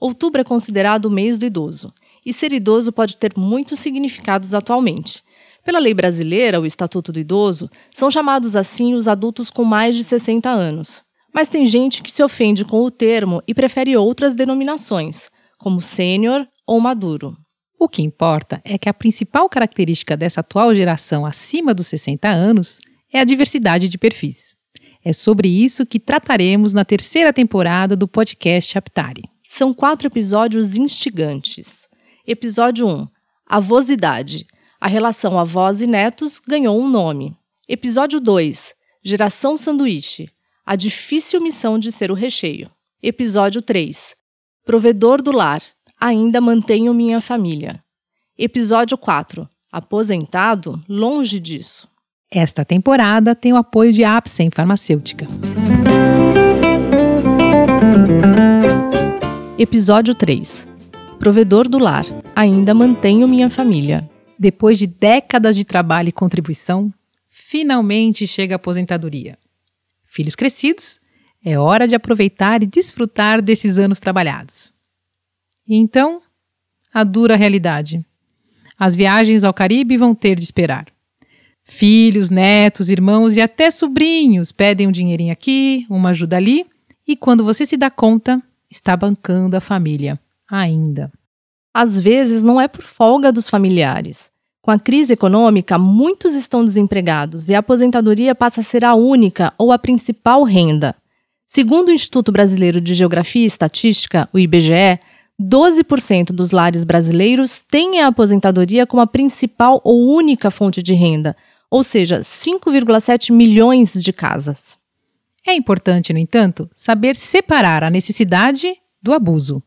Outubro é considerado o mês do idoso, e ser idoso pode ter muitos significados atualmente. Pela lei brasileira, o Estatuto do Idoso, são chamados assim os adultos com mais de 60 anos. Mas tem gente que se ofende com o termo e prefere outras denominações, como sênior ou maduro. O que importa é que a principal característica dessa atual geração acima dos 60 anos é a diversidade de perfis. É sobre isso que trataremos na terceira temporada do podcast Aptari. São quatro episódios instigantes. Episódio 1: Avosidade. A relação avós e netos ganhou um nome. Episódio 2: Geração Sanduíche. A difícil missão de ser o recheio. Episódio 3: Provedor do lar ainda mantenho minha família. Episódio 4. Aposentado? Longe disso. Esta temporada tem o apoio de Apsen Farmacêutica. Episódio 3. Provedor do lar. Ainda mantenho minha família. Depois de décadas de trabalho e contribuição, finalmente chega a aposentadoria. Filhos crescidos, é hora de aproveitar e desfrutar desses anos trabalhados. E então, a dura realidade. As viagens ao Caribe vão ter de esperar. Filhos, netos, irmãos e até sobrinhos pedem um dinheirinho aqui, uma ajuda ali, e quando você se dá conta, está bancando a família ainda. Às vezes não é por folga dos familiares. Com a crise econômica, muitos estão desempregados e a aposentadoria passa a ser a única ou a principal renda. Segundo o Instituto Brasileiro de Geografia e Estatística, o IBGE, 12% dos lares brasileiros têm a aposentadoria como a principal ou única fonte de renda, ou seja, 5,7 milhões de casas. É importante, no entanto, saber separar a necessidade do abuso.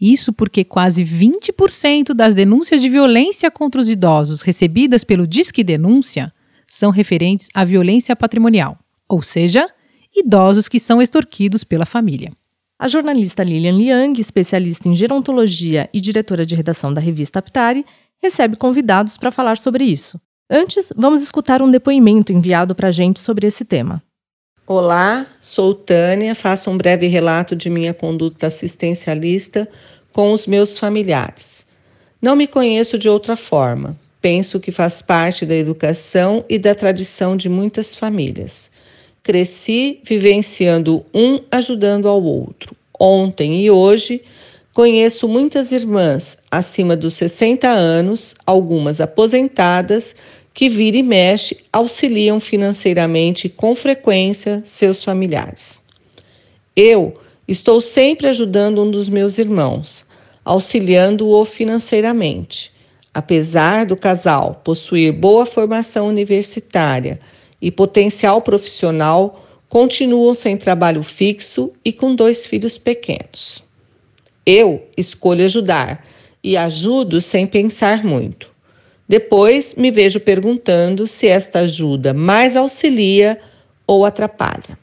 Isso porque quase 20% das denúncias de violência contra os idosos recebidas pelo Disque Denúncia são referentes à violência patrimonial, ou seja, idosos que são extorquidos pela família. A jornalista Lilian Liang, especialista em gerontologia e diretora de redação da revista Aptari, recebe convidados para falar sobre isso. Antes, vamos escutar um depoimento enviado para a gente sobre esse tema. Olá, sou Tânia, faço um breve relato de minha conduta assistencialista com os meus familiares. Não me conheço de outra forma. Penso que faz parte da educação e da tradição de muitas famílias. Cresci vivenciando um ajudando ao outro. Ontem e hoje conheço muitas irmãs acima dos 60 anos, algumas aposentadas, que vira e mexe auxiliam financeiramente com frequência seus familiares. Eu estou sempre ajudando um dos meus irmãos, auxiliando-o financeiramente. Apesar do casal possuir boa formação universitária, e potencial profissional continuam sem trabalho fixo e com dois filhos pequenos. Eu escolho ajudar e ajudo sem pensar muito. Depois me vejo perguntando se esta ajuda mais auxilia ou atrapalha.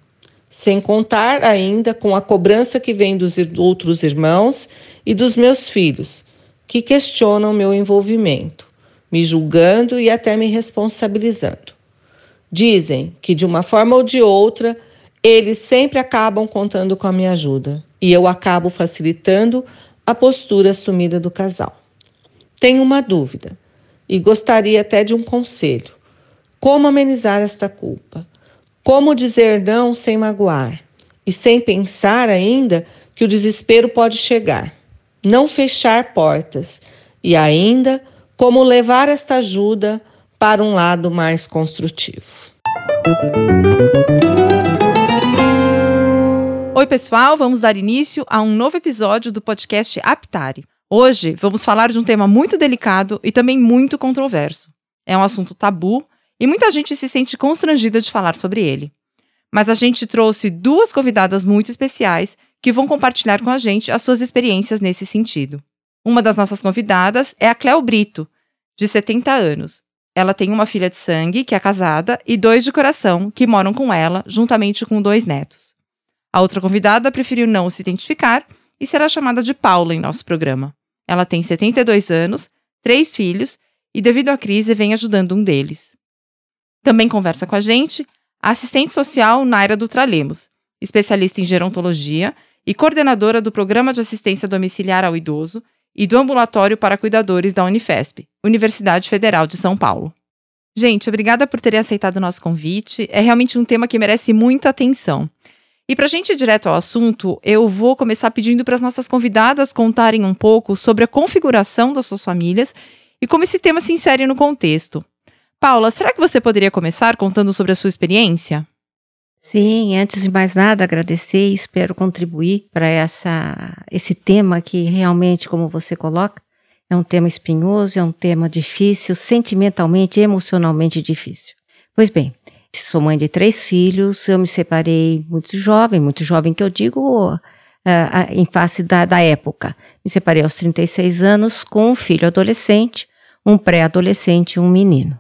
Sem contar ainda com a cobrança que vem dos outros irmãos e dos meus filhos, que questionam meu envolvimento, me julgando e até me responsabilizando. Dizem que de uma forma ou de outra, eles sempre acabam contando com a minha ajuda e eu acabo facilitando a postura assumida do casal. Tenho uma dúvida e gostaria até de um conselho. Como amenizar esta culpa? Como dizer não sem magoar? E sem pensar ainda que o desespero pode chegar. Não fechar portas e ainda como levar esta ajuda para um lado mais construtivo. Oi, pessoal, vamos dar início a um novo episódio do podcast Aptare. Hoje vamos falar de um tema muito delicado e também muito controverso. É um assunto tabu e muita gente se sente constrangida de falar sobre ele. Mas a gente trouxe duas convidadas muito especiais que vão compartilhar com a gente as suas experiências nesse sentido. Uma das nossas convidadas é a Cléo Brito, de 70 anos. Ela tem uma filha de sangue, que é casada, e dois de coração, que moram com ela, juntamente com dois netos. A outra convidada preferiu não se identificar e será chamada de Paula em nosso programa. Ela tem 72 anos, três filhos e, devido à crise, vem ajudando um deles. Também conversa com a gente a assistente social Naira Dutralemos, especialista em gerontologia e coordenadora do Programa de Assistência Domiciliar ao Idoso e do Ambulatório para Cuidadores da Unifesp, Universidade Federal de São Paulo. Gente, obrigada por terem aceitado o nosso convite. É realmente um tema que merece muita atenção. E para a gente ir direto ao assunto, eu vou começar pedindo para as nossas convidadas contarem um pouco sobre a configuração das suas famílias e como esse tema se insere no contexto. Paula, será que você poderia começar contando sobre a sua experiência? Sim, antes de mais nada, agradecer e espero contribuir para essa esse tema que realmente, como você coloca, é um tema espinhoso, é um tema difícil, sentimentalmente, emocionalmente difícil. Pois bem, Sou mãe de três filhos, eu me separei muito jovem, muito jovem que eu digo uh, em face da, da época. Me separei aos 36 anos com um filho adolescente, um pré-adolescente e um menino.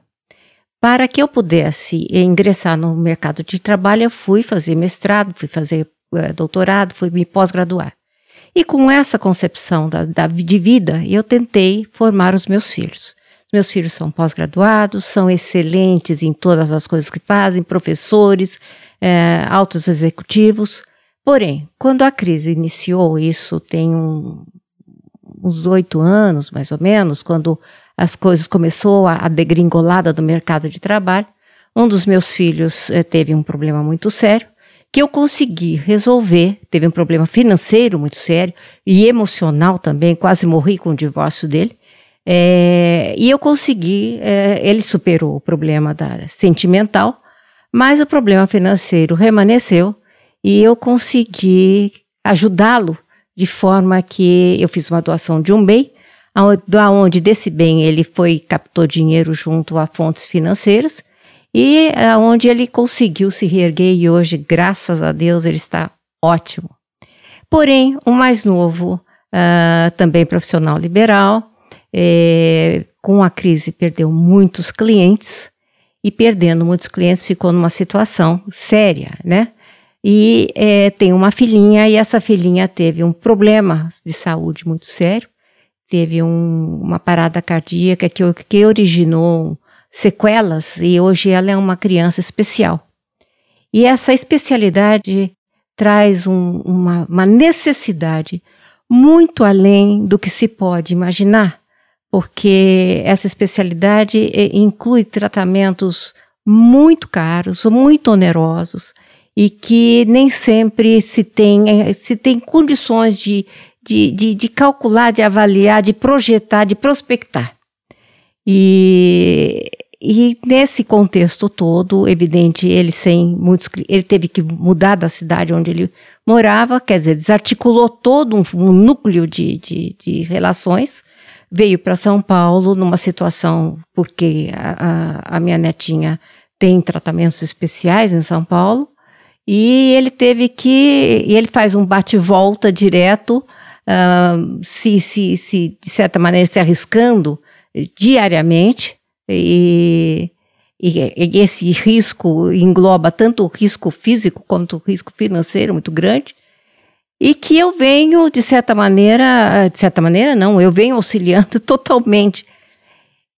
Para que eu pudesse ingressar no mercado de trabalho, eu fui fazer mestrado, fui fazer uh, doutorado, fui me pós-graduar. E com essa concepção da, da, de vida, eu tentei formar os meus filhos. Meus filhos são pós-graduados, são excelentes em todas as coisas que fazem, professores, é, altos executivos. Porém, quando a crise iniciou, isso tem um, uns oito anos, mais ou menos, quando as coisas começou a, a degringolada do mercado de trabalho, um dos meus filhos é, teve um problema muito sério que eu consegui resolver. Teve um problema financeiro muito sério e emocional também, quase morri com o divórcio dele. É, e eu consegui, é, ele superou o problema da sentimental, mas o problema financeiro remanesceu e eu consegui ajudá-lo de forma que eu fiz uma doação de um bem, aonde desse bem ele foi captou dinheiro junto a fontes financeiras e aonde ele conseguiu se reerguer e hoje, graças a Deus, ele está ótimo. Porém, o mais novo, uh, também profissional liberal, é, com a crise perdeu muitos clientes e perdendo muitos clientes ficou numa situação séria, né? E é, tem uma filhinha e essa filhinha teve um problema de saúde muito sério, teve um, uma parada cardíaca que, que originou sequelas e hoje ela é uma criança especial. E essa especialidade traz um, uma, uma necessidade muito além do que se pode imaginar porque essa especialidade eh, inclui tratamentos muito caros, muito onerosos e que nem sempre se tem, eh, se tem condições de, de, de, de calcular, de avaliar, de projetar, de prospectar. E, e nesse contexto todo, evidente, ele sem muitos, ele teve que mudar da cidade onde ele morava, quer dizer, desarticulou todo um, um núcleo de, de, de relações veio para São Paulo numa situação, porque a, a, a, minha netinha tem tratamentos especiais em São Paulo, e ele teve que. E ele faz um bate-volta direto, uh, se, se, se, de certa maneira, se arriscando diariamente, e, e, e esse risco engloba tanto o risco físico quanto o risco financeiro muito grande e que eu venho, de certa maneira, de certa maneira não, eu venho auxiliando totalmente.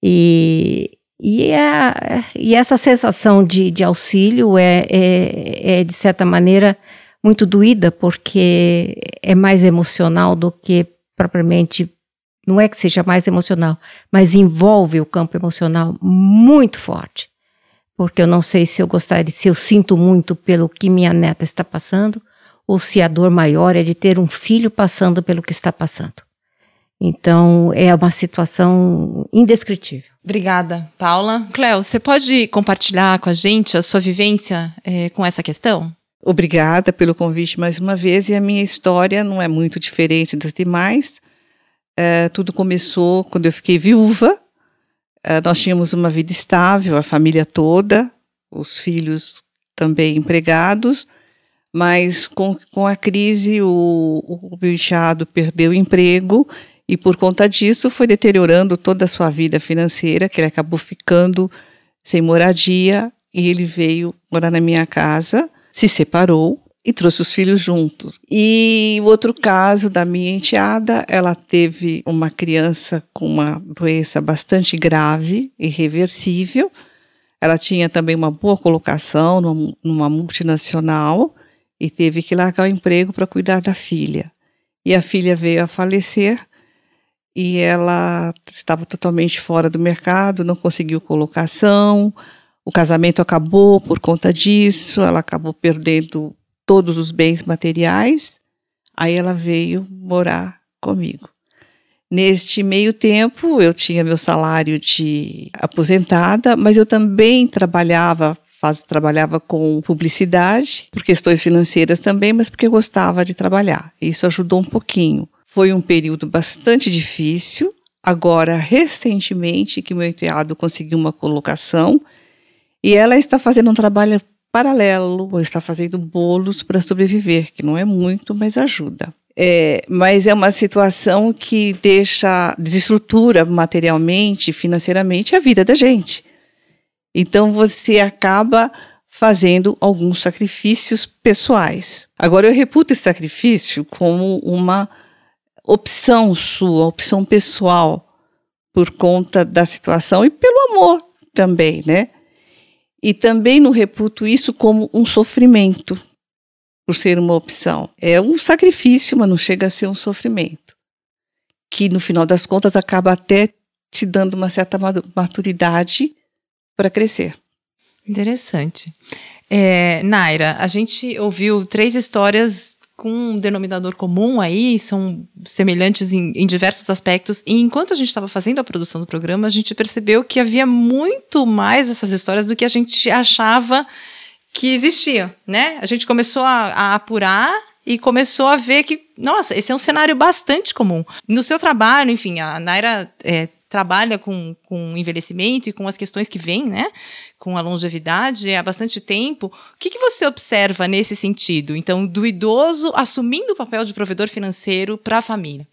E, e, é, e essa sensação de, de auxílio é, é, é, de certa maneira, muito doída, porque é mais emocional do que propriamente. Não é que seja mais emocional, mas envolve o campo emocional muito forte. Porque eu não sei se eu gostaria, se eu sinto muito pelo que minha neta está passando, ou se a dor maior é de ter um filho passando pelo que está passando. Então, é uma situação indescritível. Obrigada, Paula. Cléo, você pode compartilhar com a gente a sua vivência é, com essa questão? Obrigada pelo convite mais uma vez. E a minha história não é muito diferente das demais. É, tudo começou quando eu fiquei viúva. É, nós tínhamos uma vida estável, a família toda, os filhos também empregados Mas com, com a crise, o, o enteado perdeu o emprego e por conta disso foi deteriorando toda a sua vida financeira, que ele acabou ficando sem moradia e ele veio morar na minha casa, se separou e trouxe os filhos juntos. E o outro caso da minha enteada, ela teve uma criança com uma doença bastante grave, irreversível. Ela tinha também uma boa colocação numa, numa multinacional e teve que largar o emprego para cuidar da filha. E a filha veio a falecer e ela estava totalmente fora do mercado, não conseguiu colocação. O casamento acabou por conta disso, ela acabou perdendo todos os bens materiais. Aí ela veio morar comigo. Neste meio tempo, eu tinha meu salário de aposentada, mas eu também trabalhava, faz, trabalhava com publicidade, por questões financeiras também, mas porque gostava de trabalhar. Isso ajudou um pouquinho. Foi um período bastante difícil. Agora, recentemente, que meu enteado conseguiu uma colocação e ela está fazendo um trabalho paralelo, ou está fazendo bolos para sobreviver, que não é muito, mas ajuda. É, mas é uma situação que deixa, desestrutura materialmente, financeiramente a vida da gente. Então você acaba fazendo alguns sacrifícios pessoais. Agora eu reputo esse sacrifício como uma opção sua, opção pessoal, por conta da situação e pelo amor também, né? E também não reputo isso como um sofrimento, por ser uma opção. É um sacrifício, mas não chega a ser um sofrimento. Que no final das contas acaba até te dando uma certa maturidade para crescer. Interessante. É, Naira, a gente ouviu três histórias com um denominador comum aí, são semelhantes em, em diversos aspectos. E enquanto a gente estava fazendo a produção do programa, a gente percebeu que havia muito mais essas histórias do que a gente achava que existia, né? A gente começou a, a apurar e começou a ver que, nossa, esse é um cenário bastante comum. No seu trabalho, enfim, a Naira é, trabalha com, com envelhecimento e com as questões que vêm, né? Com a longevidade há bastante tempo. O que, que você observa nesse sentido? Então, do idoso assumindo o papel de provedor financeiro para a família.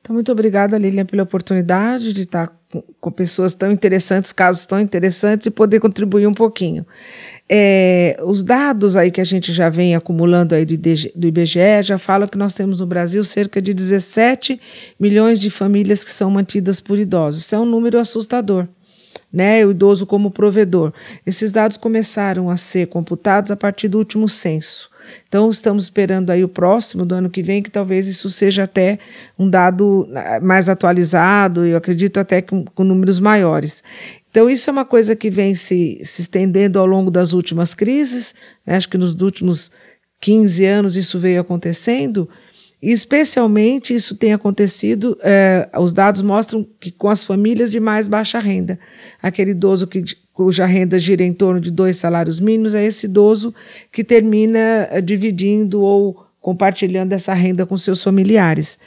Então, muito obrigada, Lilian, pela oportunidade de estar com, com pessoas tão interessantes, casos tão interessantes e poder contribuir um pouquinho. É, os dados aí que a gente já vem acumulando aí do, IDG, do IBGE já falam que nós temos no Brasil cerca de 17 milhões de famílias que são mantidas por idosos. Isso é um número assustador. Né, o idoso como provedor. Esses dados começaram a ser computados a partir do último censo. Então, estamos esperando aí o próximo do ano que vem, que talvez isso seja até um dado ah, mais atualizado, eu acredito até com, com números maiores. Então, isso é uma coisa que vem se, se estendendo ao longo das últimas crises, né? acho que nos últimos 15 anos isso veio acontecendo, e especialmente isso tem acontecido, é, os dados mostram que com as famílias de mais baixa renda. Aquele idoso que, cuja renda gira em torno de dois salários mínimos é esse idoso que termina é, dividindo ou compartilhando essa renda com seus familiares.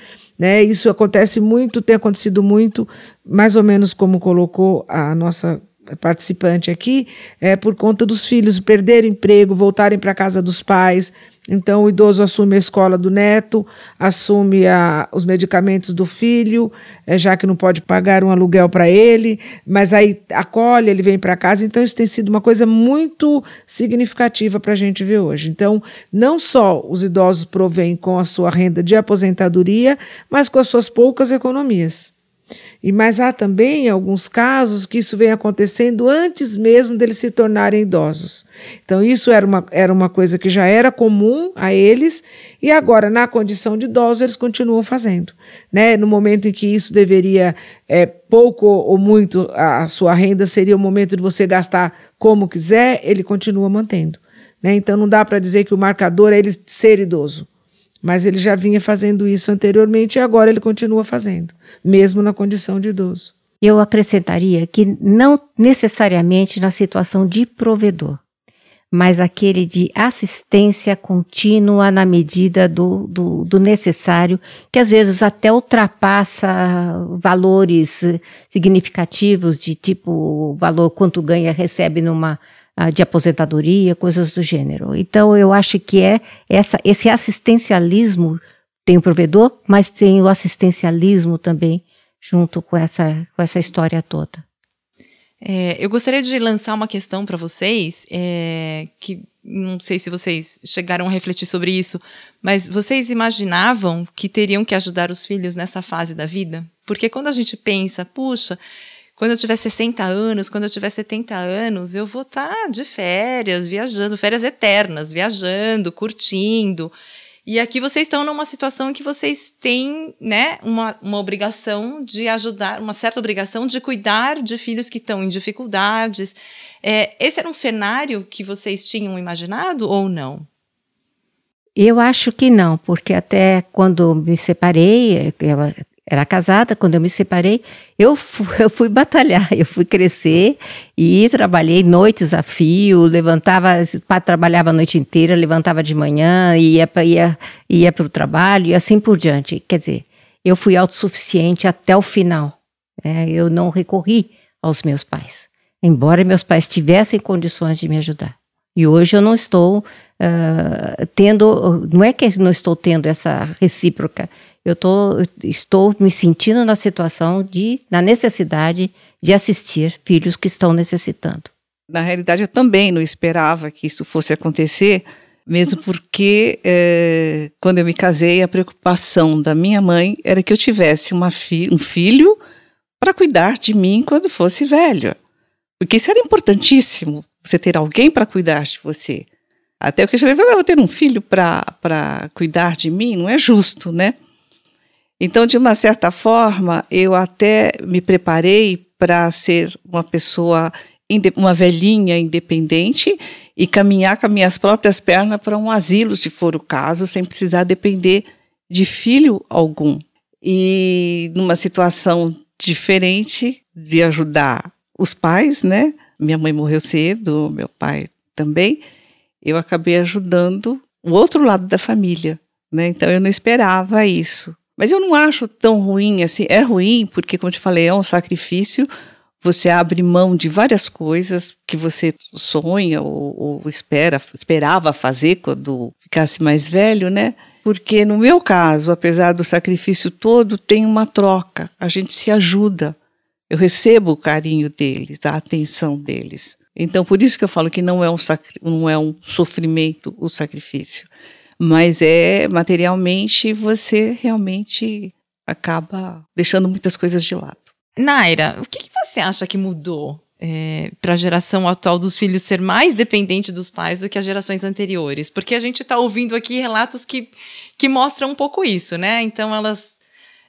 Né? Isso acontece muito, tem acontecido muito, mais ou menos como colocou a nossa participante aqui, é por conta dos filhos perderem emprego, voltarem para casa dos pais, então, o idoso assume a escola do neto, assume a, os medicamentos do filho, é, já que não pode pagar um aluguel para ele, mas aí acolhe, ele vem para casa. Então, isso tem sido uma coisa muito significativa para a gente ver hoje. Então, não só os idosos provêm com a sua renda de aposentadoria, mas com as suas poucas economias. E mas há também alguns casos que isso vem acontecendo antes mesmo deles se tornarem idosos. Então isso era uma, era uma coisa que já era comum a eles e agora na condição de idosos eles continuam fazendo, né? No momento em que isso deveria é, pouco ou muito a, a sua renda seria o momento de você gastar como quiser, ele continua mantendo. Né? Então não dá para dizer que o marcador é ele ser idoso. Mas ele já vinha fazendo isso anteriormente e agora ele continua fazendo, mesmo na condição de idoso. Eu acrescentaria que não necessariamente na situação de provedor, mas aquele de assistência contínua na medida do, do, do, necessário, que às vezes até ultrapassa valores significativos de tipo valor quanto ganha recebe numa de aposentadoria, coisas do gênero. Então, eu acho que é essa, esse assistencialismo, tem o provedor, mas tem o assistencialismo também, junto com essa, com essa história toda. É, eu gostaria de lançar uma questão para vocês, é, que não sei se vocês chegaram a refletir sobre isso, mas vocês imaginavam que teriam que ajudar os filhos nessa fase da vida? Porque quando a gente pensa, puxa, quando eu tiver 60 anos, quando eu tiver 70 anos, eu vou estar tá de férias, viajando, férias eternas, viajando, curtindo. E aqui vocês estão numa situação em que vocês têm, né, uma, uma obrigação de ajudar, uma certa obrigação de cuidar de filhos que estão em dificuldades. É, esse era um cenário que vocês tinham imaginado ou não? Eu acho que não, porque até quando me separei, era casada, quando eu me separei, eu fui, eu fui batalhar, eu fui crescer e trabalhei noites a fio, levantava, trabalhava a noite inteira, levantava de manhã, ia, ia, ia para o trabalho e assim por diante. Quer dizer, eu fui autossuficiente até o final. Né? Eu não recorri aos meus pais, embora meus pais tivessem condições de me ajudar. E hoje eu não estou uh, tendo, não é que não estou tendo essa recíproca, eu tô, estou me sentindo na situação de, na necessidade de assistir filhos que estão necessitando. Na realidade, eu também não esperava que isso fosse acontecer, mesmo porque é, quando eu me casei, a preocupação da minha mãe era que eu tivesse fi um filho para cuidar de mim quando fosse velho. Porque isso era importantíssimo, você ter alguém para cuidar de você. Até eu questionei, eu vou ter um filho para cuidar de mim? Não é justo, né? Então, de uma certa forma, eu até me preparei para ser uma pessoa, uma velhinha independente e caminhar com as minhas próprias pernas para um asilo, se for o caso, sem precisar depender de filho algum. E numa situação diferente de ajudar os pais, né? Minha mãe morreu cedo, meu pai também. Eu acabei ajudando o outro lado da família, né? Então eu não esperava isso. Mas eu não acho tão ruim assim. É ruim porque, como eu te falei, é um sacrifício. Você abre mão de várias coisas que você sonha ou, ou espera, esperava fazer quando ficasse mais velho, né? Porque no meu caso, apesar do sacrifício todo, tem uma troca. A gente se ajuda. Eu recebo o carinho deles, a atenção deles. Então, por isso que eu falo que não é um, não é um sofrimento o sacrifício mas é materialmente você realmente acaba deixando muitas coisas de lado. Naira, o que, que você acha que mudou é, para a geração atual dos filhos ser mais dependente dos pais do que as gerações anteriores? Porque a gente está ouvindo aqui relatos que, que mostram um pouco isso, né? Então elas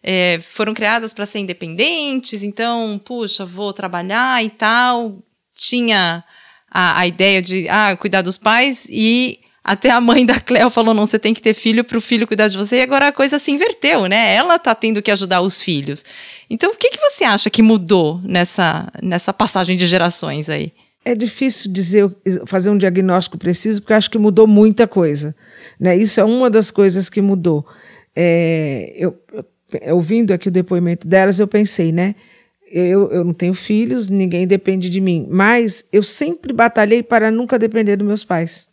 é, foram criadas para ser independentes, então, puxa, vou trabalhar e tal. Tinha a, a ideia de ah, cuidar dos pais e até a mãe da Cleo falou: não, você tem que ter filho para o filho cuidar de você, e agora a coisa se inverteu, né? Ela está tendo que ajudar os filhos. Então, o que, que você acha que mudou nessa, nessa passagem de gerações aí? É difícil dizer, fazer um diagnóstico preciso, porque acho que mudou muita coisa. Né? Isso é uma das coisas que mudou. É, eu, ouvindo aqui o depoimento delas, eu pensei, né? Eu, eu não tenho filhos, ninguém depende de mim, mas eu sempre batalhei para nunca depender dos meus pais.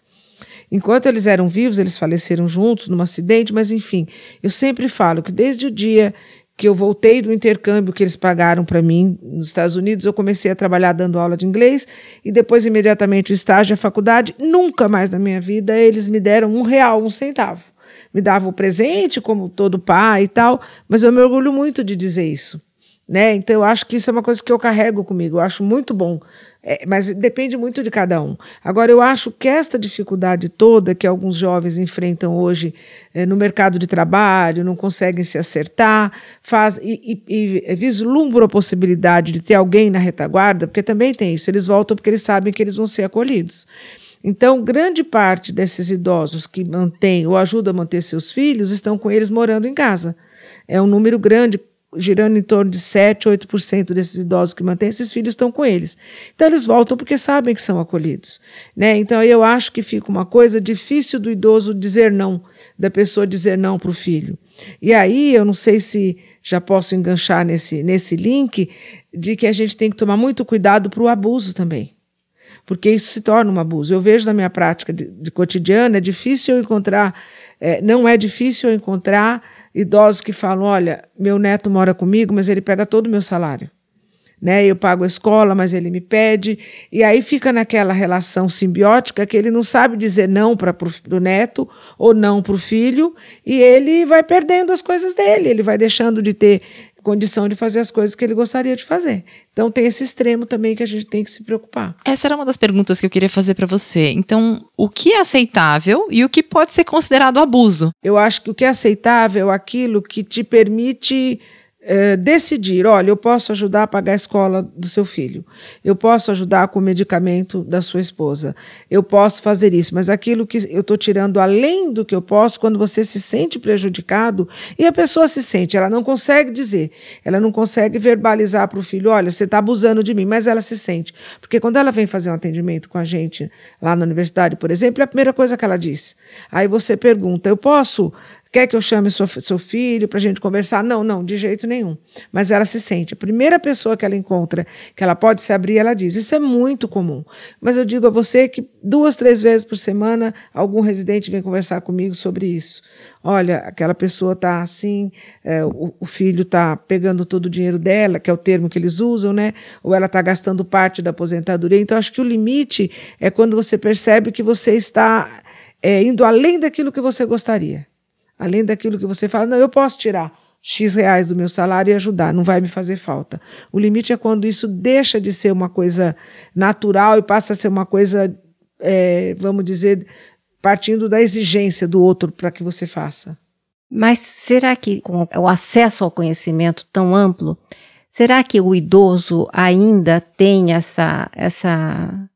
Enquanto eles eram vivos, eles faleceram juntos num acidente, mas enfim, eu sempre falo que desde o dia que eu voltei do intercâmbio que eles pagaram para mim nos Estados Unidos, eu comecei a trabalhar dando aula de inglês e depois imediatamente o estágio e a faculdade. Nunca mais na minha vida eles me deram um real, um centavo. Me davam o presente, como todo pai e tal, mas eu me orgulho muito de dizer isso. Né? Então eu acho que isso é uma coisa que eu carrego comigo, eu acho muito bom é, mas depende muito de cada um. Agora, eu acho que esta dificuldade toda que alguns jovens enfrentam hoje é, no mercado de trabalho, não conseguem se acertar, faz e, e, e a possibilidade de ter alguém na retaguarda, porque também tem isso, eles voltam porque eles sabem que eles vão ser acolhidos. Então, grande parte desses idosos que mantêm ou ajudam a manter seus filhos estão com eles morando em casa. É um número grande, girando em torno de 7, 8% desses idosos que mantêm esses filhos estão com eles. Então eles voltam porque sabem que são acolhidos, né? Então eu acho que fica uma coisa difícil do idoso dizer não, da pessoa dizer não para o filho. E aí eu não sei se já posso enganchar nesse nesse link de que a gente tem que tomar muito cuidado para o abuso também. porque isso se torna um abuso. Eu vejo na minha prática de, de cotidiana, é difícil eu encontrar, é, não é difícil encontrar idosos que falam: olha, meu neto mora comigo, mas ele pega todo o meu salário. Né? Eu pago a escola, mas ele me pede. E aí fica naquela relação simbiótica que ele não sabe dizer não para o neto ou não para o filho, e ele vai perdendo as coisas dele, ele vai deixando de ter condição de fazer as coisas que ele gostaria de fazer. Então tem esse extremo também que a gente tem que se preocupar. Essa era uma das perguntas que eu queria fazer para você. Então, o que é aceitável e o que pode ser considerado abuso? Eu acho que o que é aceitável é aquilo que te permite é, decidir, olha, eu posso ajudar a pagar a escola do seu filho, eu posso ajudar com o medicamento da sua esposa, eu posso fazer isso, mas aquilo que eu estou tirando além do que eu posso, quando você se sente prejudicado, e a pessoa se sente, ela não consegue dizer, ela não consegue verbalizar para o filho, olha, você está abusando de mim, mas ela se sente. Porque quando ela vem fazer um atendimento com a gente lá na universidade, por exemplo, é a primeira coisa que ela diz. Aí você pergunta, eu posso Quer que eu chame sua, seu filho para a gente conversar? Não, não, de jeito nenhum. Mas ela se sente. A primeira pessoa que ela encontra, que ela pode se abrir, ela diz. Isso é muito comum. Mas eu digo a você que duas, três vezes por semana, algum residente vem conversar comigo sobre isso. Olha, aquela pessoa está assim, é, o, o, filho está pegando todo o dinheiro dela, que é o termo que eles usam, né? Ou ela está gastando parte da aposentadoria. Então, acho que o limite é quando você percebe que você está é, indo além daquilo que você gostaria além daquilo que você fala, não, eu posso tirar X reais do meu salário e ajudar, não vai me fazer falta. O limite é quando isso deixa de ser uma coisa natural e passa a ser uma coisa, é, vamos dizer, partindo da exigência do outro para que você faça. Mas será que com o acesso ao conhecimento tão amplo, será que o idoso ainda tem essa, essa,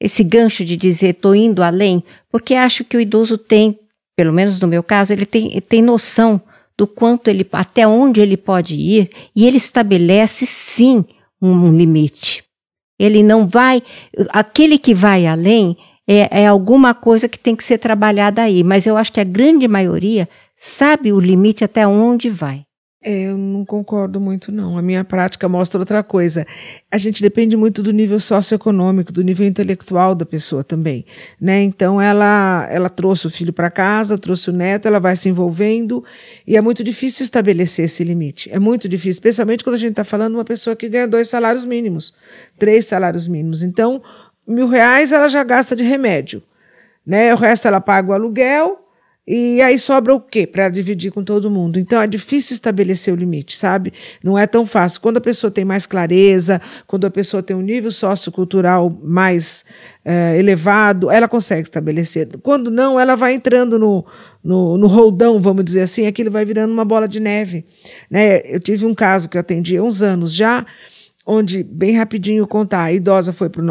esse gancho de dizer estou indo além? Porque acho que o idoso tem pelo menos no meu caso, ele tem, tem noção do quanto ele, até onde ele pode ir, e ele estabelece sim um limite. Ele não vai, aquele que vai além é, é alguma coisa que tem que ser trabalhada aí, mas eu acho que a grande maioria sabe o limite até onde vai. É, eu não concordo muito, não. A minha prática mostra outra coisa. A gente depende muito do nível socioeconômico, do nível intelectual da pessoa também. Né? Então, ela, ela trouxe o filho para casa, trouxe o neto, ela vai se envolvendo, e é muito difícil estabelecer esse limite. É muito difícil, especialmente quando a gente está falando de uma pessoa que ganha dois salários mínimos, três salários mínimos. Então, mil reais ela já gasta de remédio. Né? O resto ela paga o aluguel e aí sobra o quê para dividir com todo mundo? Então é difícil estabelecer o limite, sabe? Não é tão fácil. Quando a pessoa tem mais clareza, quando a pessoa tem um nível sociocultural mais é, elevado, ela consegue estabelecer. Quando não, ela vai entrando no, no, no roldão, vamos dizer assim, aquilo vai virando uma bola de neve. Né? Eu tive um caso que eu atendi há uns anos já, onde, bem rapidinho contar, a idosa foi para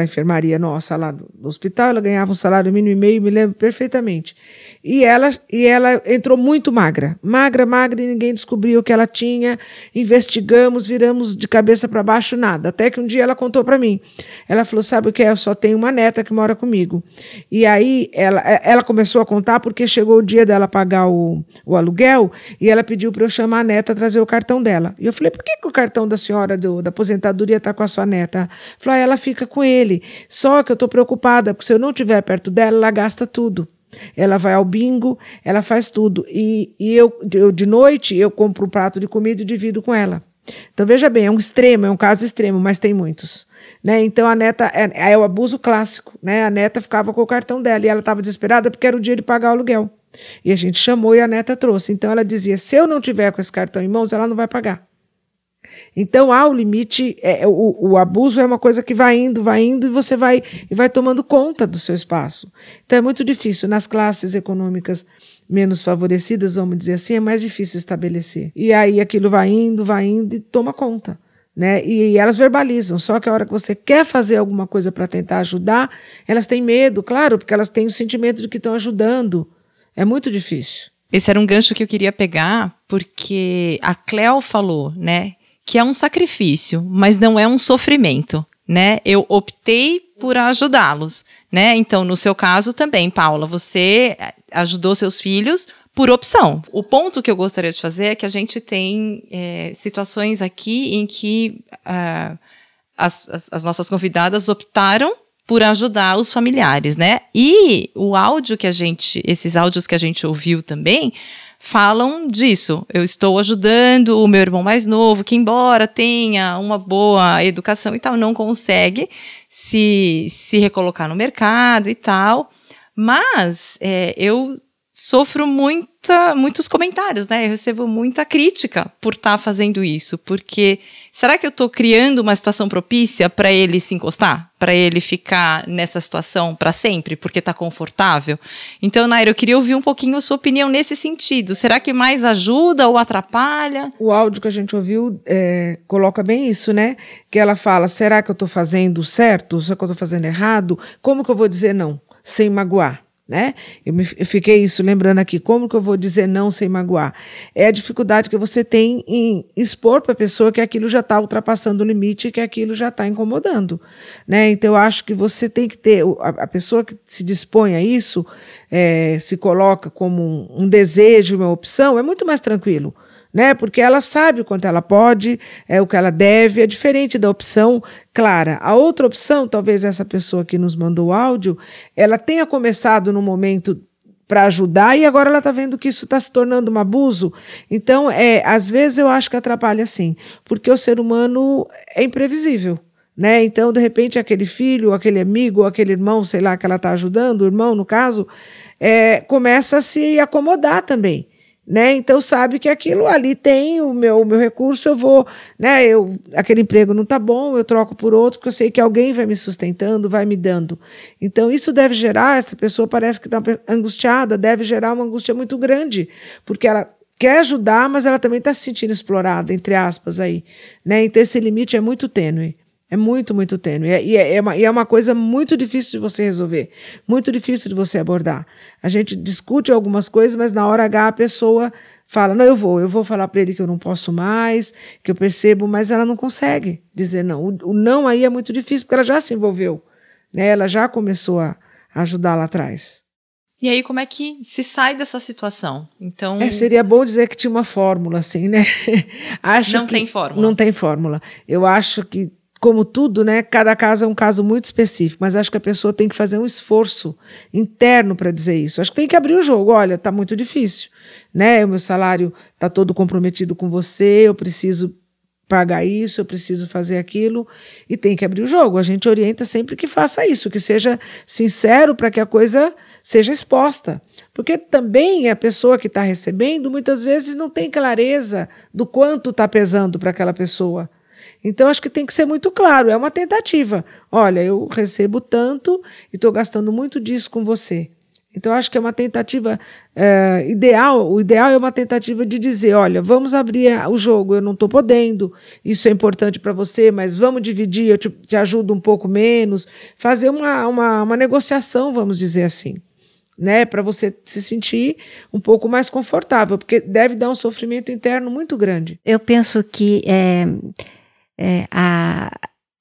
a enfermaria nossa lá no hospital, ela ganhava um salário mínimo e meio, me lembro perfeitamente. E ela, e ela entrou muito magra, magra, magra, e ninguém descobriu o que ela tinha. Investigamos, viramos de cabeça para baixo, nada. Até que um dia ela contou para mim. Ela falou: Sabe o que é? Eu só tenho uma neta que mora comigo. E aí ela, ela começou a contar porque chegou o dia dela pagar o, o aluguel e ela pediu para eu chamar a neta trazer o cartão dela. E eu falei: Por que, que o cartão da senhora do, da aposentadoria está com a sua neta? Falou: Ela fica com ele. Só que eu estou preocupada, porque se eu não estiver perto dela, ela gasta tudo. Ela vai ao bingo, ela faz tudo. E, e eu, eu, de noite, eu compro um prato de comida e divido com ela. Então, veja bem, é um extremo, é um caso extremo, mas tem muitos. Né? Então, a neta, é, é o abuso clássico. Né? A neta ficava com o cartão dela e ela estava desesperada porque era o dia de pagar o aluguel. E a gente chamou e a neta trouxe. Então, ela dizia: se eu não tiver com esse cartão em mãos, ela não vai pagar. Então há o limite, é, é, o, o, abuso é uma coisa que vai indo, vai indo e você vai e vai tomando conta do seu espaço. Então é muito difícil nas classes econômicas menos favorecidas, vamos dizer assim, é mais difícil estabelecer. E aí aquilo vai indo, vai indo e toma conta. Né? E, e elas verbalizam, só que a hora que você quer fazer alguma coisa para tentar ajudar, elas têm medo, claro, porque elas têm o sentimento de que estão ajudando. É muito difícil. Esse era um gancho que eu queria pegar, porque a Cleo falou, né, que é um sacrifício, mas não é um sofrimento, né? Eu optei por ajudá-los, né? Então, no seu caso também, Paula, você ajudou seus filhos por opção. O ponto que eu gostaria de fazer é que a gente tem é, situações aqui em que uh, as, as, as nossas convidadas optaram por ajudar os familiares, né? E o áudio que a gente, esses áudios que a gente ouviu também, falam disso. Eu estou ajudando o meu irmão mais novo, que embora tenha uma boa educação e tal, não consegue se, se recolocar no mercado e tal. Mas é, eu sofro muita, muitos comentários, né? Eu recebo muita crítica por estar tá fazendo isso, porque será que eu estou criando uma situação propícia para ele se encostar, para ele ficar nessa situação para sempre, porque está confortável? Então, Naira, eu queria ouvir um pouquinho a sua opinião nesse sentido. Será que mais ajuda ou atrapalha? O áudio que a gente ouviu é, coloca bem isso, né? Que ela fala: será que eu estou fazendo certo? Será que eu estou fazendo errado? Como que eu vou dizer não sem magoar? Né? Eu, me, eu fiquei isso lembrando aqui, como que eu vou dizer não sem magoar? É a dificuldade que você tem em expor para a pessoa que aquilo já está ultrapassando o limite e que aquilo já está incomodando, né? Então eu acho que você tem que ter a, a pessoa que se dispõe a isso, é, se coloca como um, um desejo, uma opção, é muito mais tranquilo né? Porque ela sabe o quanto ela pode, é o que ela deve, é diferente da opção clara. A outra opção, talvez essa pessoa que nos mandou o áudio, ela tenha começado no momento para ajudar e agora ela está vendo que isso está se tornando um abuso. Então, é, às vezes eu acho que atrapalha sim, porque o ser humano é imprevisível. Né? Então, de repente, aquele filho, aquele amigo, aquele irmão, sei lá, que ela está ajudando, o irmão, no caso, é, começa a se acomodar também né? Então sabe que aquilo ali tem o meu, o meu recurso, eu vou, né? Eu, aquele emprego não está bom, eu troco por outro, porque eu sei que alguém vai me sustentando, vai me dando. Então isso deve gerar, essa pessoa parece que está angustiada, deve gerar uma angústia muito grande, porque ela quer ajudar, mas ela também está se sentindo explorada, entre aspas aí, né? Então esse limite é muito tênue. É muito, muito tênue. E é, é, uma, e é uma coisa muito difícil de você resolver, muito difícil de você abordar. A gente discute algumas coisas, mas na hora H a pessoa fala: Não, eu vou, eu vou falar para ele que eu não posso mais, que eu percebo, mas ela não consegue dizer não. O, o não aí é muito difícil, porque ela já se envolveu, né? ela já começou a, a ajudar lá atrás. E aí, como é que se sai dessa situação? Então. É, seria bom dizer que tinha uma fórmula, assim, né? acho não tem fórmula. Não tem fórmula. Eu acho que como tudo, né, cada caso é um caso muito específico, mas acho que a pessoa tem que fazer um esforço interno para dizer isso. Acho que tem que abrir o jogo. Olha, está muito difícil, né? O meu salário está todo comprometido com você, eu preciso pagar isso, eu preciso fazer aquilo, e tem que abrir o jogo. A gente orienta sempre que faça isso, que seja sincero para que a coisa seja exposta. Porque também a pessoa que está recebendo muitas vezes não tem clareza do quanto está pesando para aquela pessoa. Então, acho que tem que ser muito claro, é uma tentativa. Olha, eu recebo tanto e estou gastando muito disso com você. Então, acho que é uma tentativa é, ideal. O ideal é uma tentativa de dizer: olha, vamos abrir o jogo, eu não estou podendo, isso é importante para você, mas vamos dividir, eu te, te, ajudo um pouco menos. Fazer uma, uma, uma negociação, vamos dizer assim. Né, para você se sentir um pouco mais confortável, porque deve dar um sofrimento interno muito grande. Eu penso que é, é, a,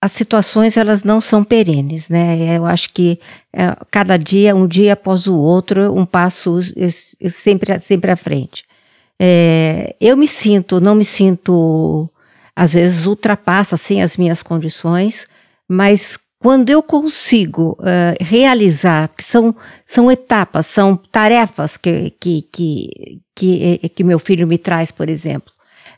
as situações elas não são perenes, né? Eu acho que é, cada dia, um dia após o outro, um passo sempre, sempre à frente. É, eu me sinto, não me sinto, às vezes ultrapassa assim as minhas condições, mas quando eu consigo uh, realizar, são, são etapas, são tarefas que, que, que, que, que meu filho me traz, por exemplo.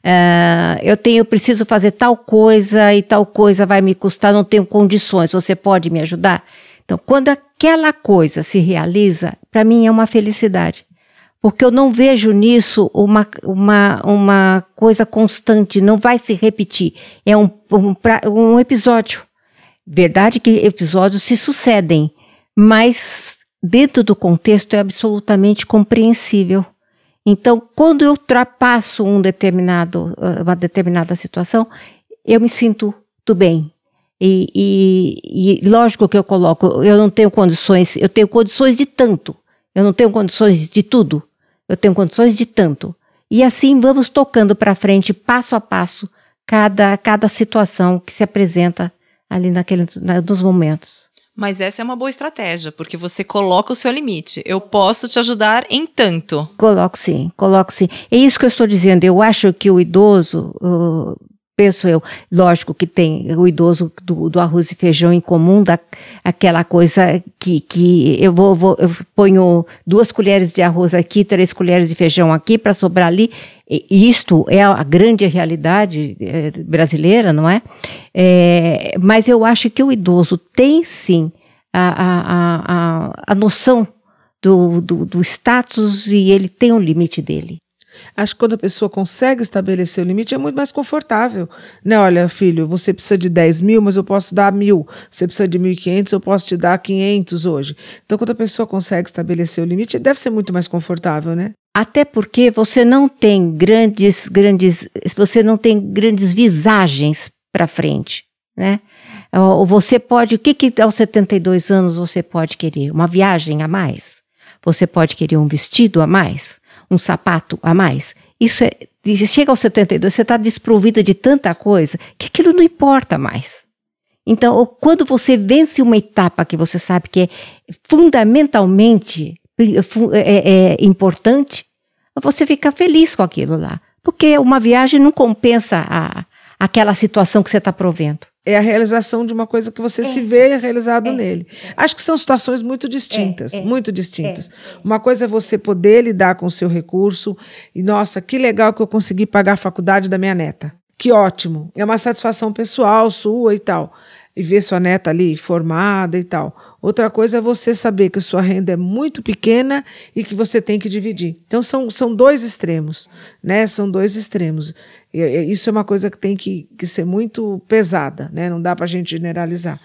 Uh, eu tenho, preciso fazer tal coisa e tal coisa vai me custar, não tenho condições, você pode me ajudar? Então, quando aquela coisa se realiza, para mim é uma felicidade. Porque eu não vejo nisso uma, uma, uma coisa constante, não vai se repetir. É um, um, um episódio. Verdade que episódios se sucedem, mas dentro do contexto é absolutamente compreensível. Então, quando eu ultrapasso um determinado, uh, uma determinada situação, eu me sinto tudo bem. E, e, e, lógico que eu coloco, eu não tenho condições, eu tenho condições de tanto, eu não tenho condições de tudo, eu tenho condições de tanto. E assim vamos tocando para frente, passo a passo, cada, cada situação que se apresenta ali naqueles, nos momentos. Mas essa é uma boa estratégia, porque você coloca o seu limite. Eu posso te ajudar em tanto. Coloco sim, coloco sim. É isso que eu estou dizendo. Eu acho que o idoso, uh, penso eu. Lógico que tem o idoso do, do arroz e feijão em comum, da, aquela coisa que, que eu vou, vou eu ponho duas colheres de arroz aqui, três colheres de feijão aqui para sobrar ali. E isto é a grande realidade é, brasileira, não é? é? Mas eu acho que o idoso tem sim a, a, a, a noção do, do, do status e ele tem um limite dele. Acho que quando a pessoa consegue estabelecer o limite é muito mais confortável. Né? Olha, filho, você precisa de 10 mil, mas eu posso dar mil. Você precisa de 1.500, eu posso te dar 500 hoje. Então, quando a pessoa consegue estabelecer o limite, deve ser muito mais confortável, né? Até porque você não tem grandes, grandes, você não tem grandes visagens para frente, né? Você pode, o que que aos 72 anos você pode querer? Uma viagem a mais? Você pode querer um vestido a mais? Um sapato a mais. Isso é. Chega aos 72, você está desprovida de tanta coisa que aquilo não importa mais. Então, quando você vence uma etapa que você sabe que é fundamentalmente é, é importante, você fica feliz com aquilo lá. Porque uma viagem não compensa a, aquela situação que você está provendo é a realização de uma coisa que você é. se vê realizado é. nele. Acho que são situações muito distintas, é. é. muito distintas. É. Uma coisa é você poder lidar com o seu recurso e, nossa, que legal que eu consegui pagar a faculdade da minha neta. Que ótimo. É uma satisfação pessoal sua e tal. E ver sua neta ali formada e tal. Outra coisa é você saber que sua renda é muito pequena e que você tem que dividir. Então são, são dois extremos, né? São dois extremos. E, isso é uma coisa que tem que, que ser muito pesada, né? Não dá para a gente generalizar.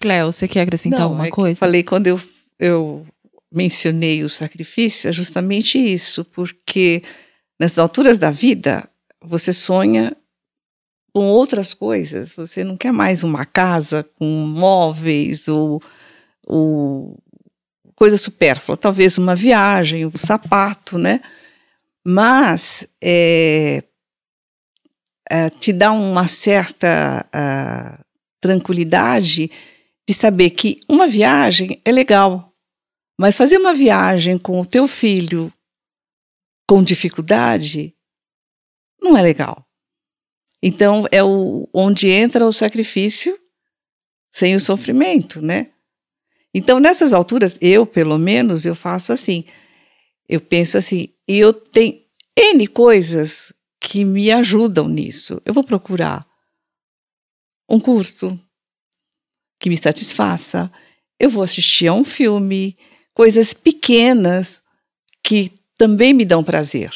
Cléo, você quer acrescentar Não, alguma é coisa? falei quando eu, eu mencionei o sacrifício, é justamente isso, porque nessas alturas da vida você sonha com outras coisas. Você não quer mais uma casa com móveis ou o coisa supérflua, talvez uma viagem, um sapato, né? Mas é, é, te dá uma certa uh, tranquilidade de saber que uma viagem é legal, mas fazer uma viagem com o teu filho com dificuldade não é legal. Então é o, onde entra o sacrifício sem o sofrimento, né? Então, nessas alturas, eu, pelo menos, eu faço assim. Eu penso assim, e eu tenho N coisas que me ajudam nisso. Eu vou procurar um curso que me satisfaça. Eu vou assistir a um filme, coisas pequenas que também me dão prazer.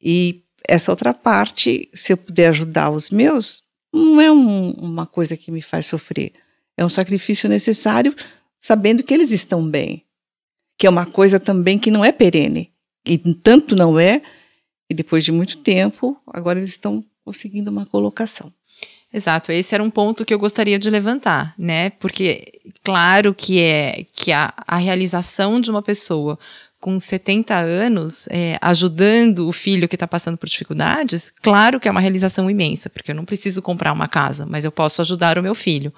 E essa outra parte, se eu puder ajudar os meus, não é um, uma coisa que me faz sofrer. É um sacrifício necessário sabendo que eles estão bem, que é uma coisa também que não é perene, e tanto não é, e depois de muito tempo, agora eles estão conseguindo uma colocação. Exato, esse era um ponto que eu gostaria de levantar, né? Porque claro que é que a, a realização de uma pessoa com 70 anos, é, ajudando o filho que está passando por dificuldades, claro que é uma realização imensa, porque eu não preciso comprar uma casa, mas eu posso ajudar o meu filho.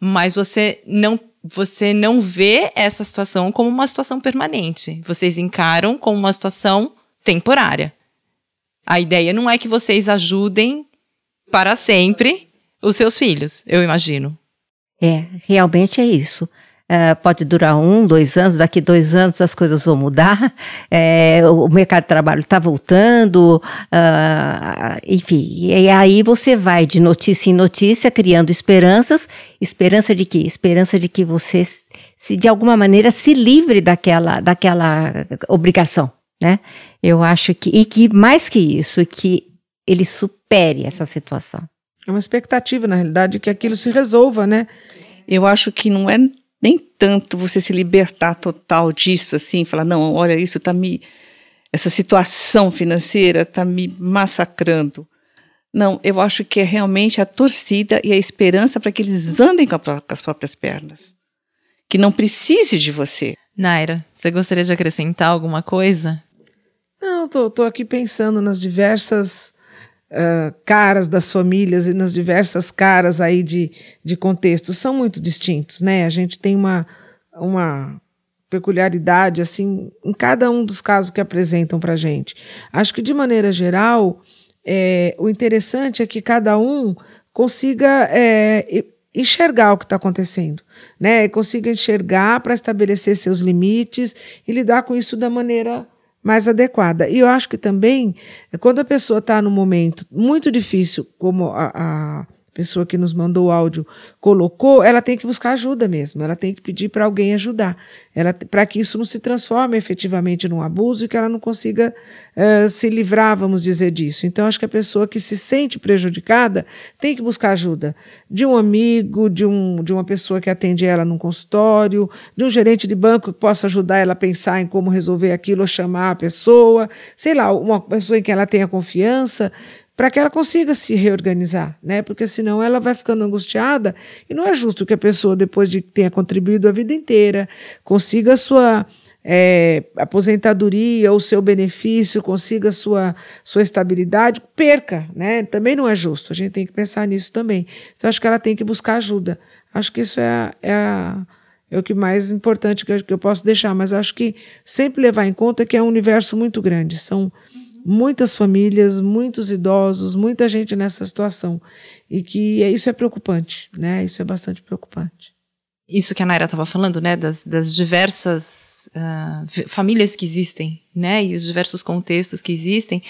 Mas você não você não vê essa situação como uma situação permanente. Vocês encaram como uma situação temporária. A ideia não é que vocês ajudem para sempre os seus filhos, eu imagino. É, realmente é isso. Uh, pode durar um, dois anos, daqui dois anos as coisas vão mudar, é, o mercado de trabalho está voltando, uh, enfim, e aí você vai de notícia em notícia criando esperanças, esperança de quê? Esperança de que você, se de alguma maneira, se livre daquela, daquela obrigação, né? Eu acho que, e que mais que isso, que ele supere essa situação. É uma expectativa, na realidade, que aquilo se resolva, né? Eu acho que não é nem tanto você se libertar total disso, assim, falar, não, olha, isso está me. Essa situação financeira está me massacrando. Não, eu acho que é realmente a torcida e a esperança para que eles andem com, a, com as próprias pernas. Que não precise de você. Naira, você gostaria de acrescentar alguma coisa? Não, tô, tô aqui pensando nas diversas uh, caras das famílias e nas diversas caras aí de, de contextos são muito distintos, né? A gente tem uma, uma peculiaridade assim em cada um dos casos que apresentam para gente. Acho que de maneira geral é, o interessante é que cada um consiga é, enxergar o que está acontecendo, né? Consiga enxergar para estabelecer seus limites e lidar com isso da maneira mais adequada. E eu acho que também, quando a pessoa está num momento muito difícil, como a, a pessoa que nos mandou o áudio colocou, ela tem que buscar ajuda mesmo, ela tem que pedir para alguém ajudar, para que isso não se transforme efetivamente num abuso e que ela não consiga uh, se livrar, vamos dizer, disso. Então, acho que a pessoa que se sente prejudicada tem que buscar ajuda de um amigo, de, um, de uma pessoa que atende ela num consultório, de um gerente de banco que possa ajudar ela a pensar em como resolver aquilo ou chamar a pessoa, sei lá, uma pessoa em quem ela tenha confiança, para que ela consiga se reorganizar, né? Porque senão ela vai ficando angustiada e não é justo que a pessoa, depois de tenha contribuído a vida inteira, consiga a sua é, aposentadoria ou seu benefício, consiga sua, sua estabilidade, perca, né? Também não é justo. A gente tem que pensar nisso também. Então, acho que ela tem que buscar ajuda. Acho que isso é, é, a, é o que mais importante que eu, que eu posso deixar, mas acho que sempre levar em conta que é um universo muito grande. São muitas famílias, muitos idosos, muita gente nessa situação. E que isso é preocupante, né? Isso é bastante preocupante. Isso que a Naira estava falando, né? Das, das diversas uh, famílias que existem, né? E os diversos contextos que existem,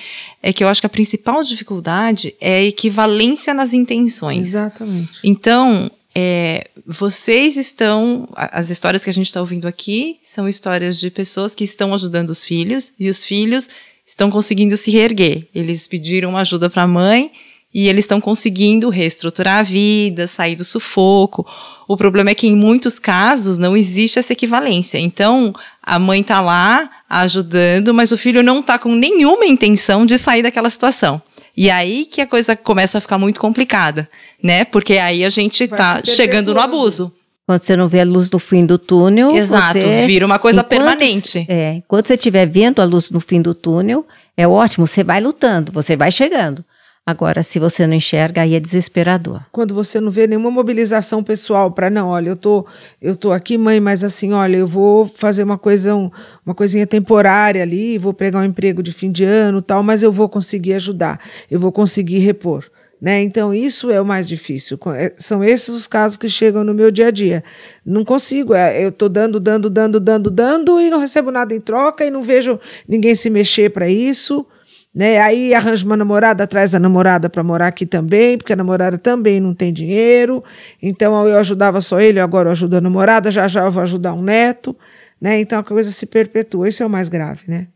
é que eu acho que a principal dificuldade é a equivalência nas intenções. Exatamente. Então, é, vocês estão. As histórias que a gente está ouvindo aqui são histórias de pessoas que estão ajudando os filhos, e os filhos estão conseguindo se reerguer. Eles pediram ajuda para a mãe e eles estão conseguindo reestruturar a vida, sair do sufoco. O problema é que em muitos casos não existe essa equivalência. Então, a mãe está lá ajudando, mas o filho não está com nenhuma intenção de sair daquela situação. E aí que a coisa começa a ficar muito complicada, né? Porque aí a gente está chegando no abuso. Quando você não vê a luz no fim do túnel. Exato, você, vira uma coisa enquanto, permanente. É, enquanto você estiver vendo a luz no fim do túnel, é ótimo, você vai lutando, você vai chegando. Agora, se você não enxerga, aí é desesperador. Quando você não vê nenhuma mobilização pessoal para não, olha, eu tô, eu tô aqui, mãe, mas assim, olha, eu vou fazer uma coisa, uma coisinha temporária ali, vou pegar um emprego de fim de ano, tal, mas eu vou conseguir ajudar, eu vou conseguir repor. Né? Então, isso é o mais difícil. É, são esses os casos que chegam no meu dia a dia. Não consigo, é, eu estou dando, dando, dando, dando, dando e não recebo nada em troca e não vejo ninguém se mexer para isso. Né? Aí arranjo uma namorada, traz a namorada para morar aqui também, porque a namorada também não tem dinheiro. Então eu ajudava só ele, agora eu ajudo a namorada, já já eu vou ajudar um neto. Né? Então a coisa se perpetua. Isso é o mais grave, né?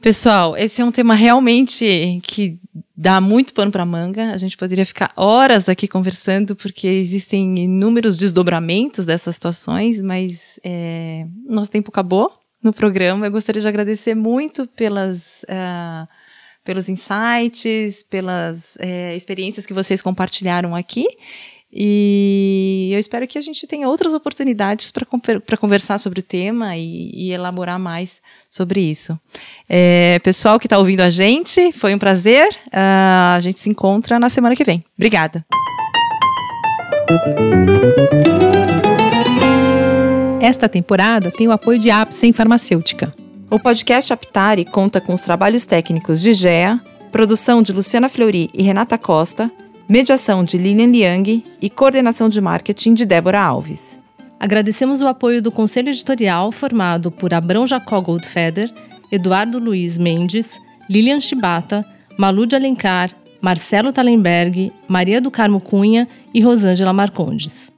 Pessoal, esse é um tema realmente que dá muito pano para manga. A gente poderia ficar horas aqui conversando, porque existem inúmeros desdobramentos dessas situações, mas é, nosso tempo acabou no programa. Eu gostaria de agradecer muito pelas. Uh, pelos insights, pelas é, experiências que vocês compartilharam aqui. E eu espero que a gente tenha outras oportunidades para conversar sobre o tema e, e elaborar mais sobre isso. É, pessoal que está ouvindo a gente, foi um prazer. Uh, a gente se encontra na semana que vem. Obrigada. Esta temporada tem o apoio de Apsen Farmacêutica. O podcast Aptari conta com os trabalhos técnicos de GEA, produção de Luciana Fleury e Renata Costa mediação de Lilian Liang e coordenação de marketing de Débora Alves. Agradecemos o apoio do Conselho Editorial, formado por Abrão Jacó Goldfeder, Eduardo Luiz Mendes, Lilian Chibata, Malu de Alencar, Marcelo Talenberg, Maria do Carmo Cunha e Rosângela Marcondes.